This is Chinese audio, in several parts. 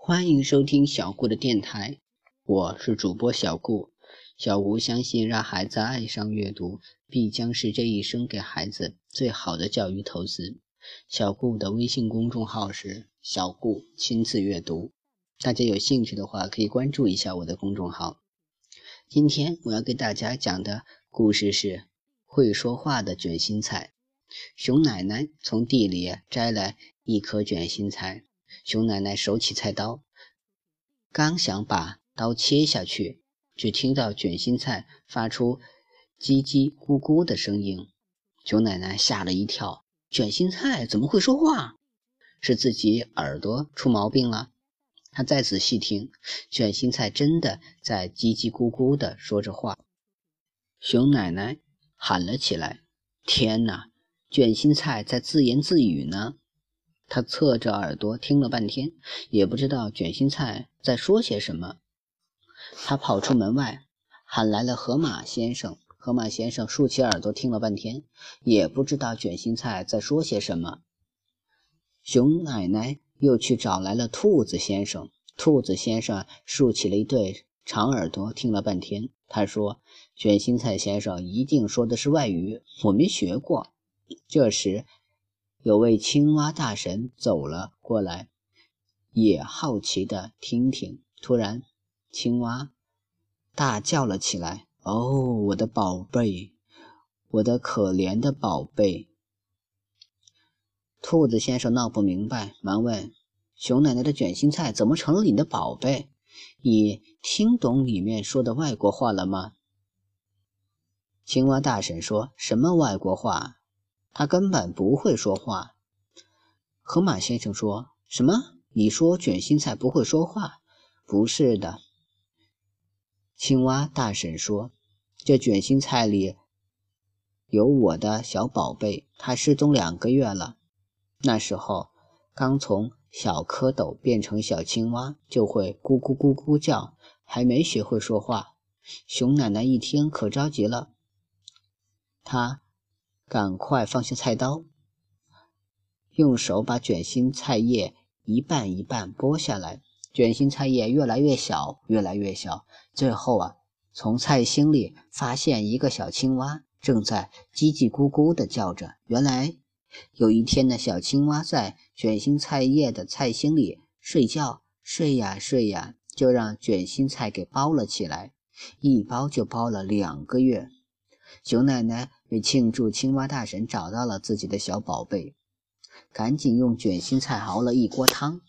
欢迎收听小顾的电台，我是主播小顾。小吴相信，让孩子爱上阅读，必将是这一生给孩子最好的教育投资。小顾的微信公众号是“小顾亲自阅读”，大家有兴趣的话可以关注一下我的公众号。今天我要给大家讲的故事是会说话的卷心菜。熊奶奶从地里摘来一颗卷心菜。熊奶奶手起菜刀，刚想把刀切下去，只听到卷心菜发出叽叽咕咕的声音。熊奶奶吓了一跳，卷心菜怎么会说话？是自己耳朵出毛病了？她再仔细听，卷心菜真的在叽叽咕咕地说着话。熊奶奶喊了起来：“天哪，卷心菜在自言自语呢！”他侧着耳朵听了半天，也不知道卷心菜在说些什么。他跑出门外，喊来了河马先生。河马先生竖起耳朵听了半天，也不知道卷心菜在说些什么。熊奶奶又去找来了兔子先生。兔子先生竖起了一对长耳朵听了半天，他说：“卷心菜先生一定说的是外语，我没学过。”这时。有位青蛙大神走了过来，也好奇的听听。突然，青蛙大叫了起来：“哦，我的宝贝，我的可怜的宝贝！”兔子先生闹不明白，忙问：“熊奶奶的卷心菜怎么成了你的宝贝？你听懂里面说的外国话了吗？”青蛙大婶说：“什么外国话？”他根本不会说话。河马先生说什么？你说卷心菜不会说话？不是的。青蛙大婶说：“这卷心菜里有我的小宝贝，它失踪两个月了。那时候刚从小蝌蚪变成小青蛙，就会咕咕咕咕叫，还没学会说话。”熊奶奶一听可着急了，她。赶快放下菜刀，用手把卷心菜叶一半一半剥下来。卷心菜叶越来越小，越来越小，最后啊，从菜心里发现一个小青蛙正在叽叽咕咕地叫着。原来有一天呢，小青蛙在卷心菜叶的菜心里睡觉，睡呀睡呀，就让卷心菜给包了起来，一包就包了两个月。熊奶奶为庆祝青蛙大神找到了自己的小宝贝，赶紧用卷心菜熬了一锅汤，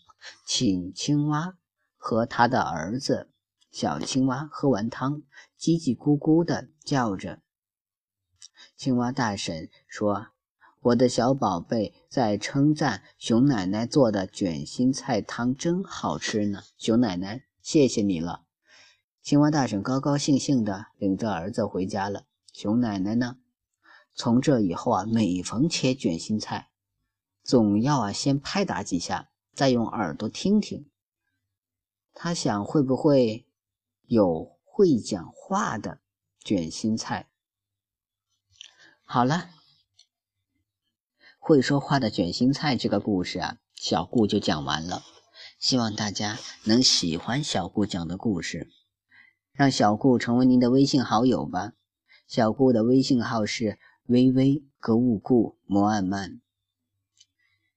请青蛙和他的儿子小青蛙喝完汤，叽叽咕咕地叫着。青蛙大婶说：“我的小宝贝在称赞熊奶奶做的卷心菜汤真好吃呢。”熊奶奶，谢谢你了。青蛙大婶高高兴兴地领着儿子回家了。熊奶奶呢？从这以后啊，每逢切卷心菜，总要啊先拍打几下，再用耳朵听听。他想，会不会有会讲话的卷心菜？好了，会说话的卷心菜这个故事啊，小顾就讲完了。希望大家能喜欢小顾讲的故事，让小顾成为您的微信好友吧。小顾的微信号是微微格物故摩安曼，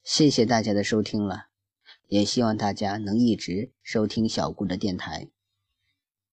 谢谢大家的收听了，也希望大家能一直收听小顾的电台。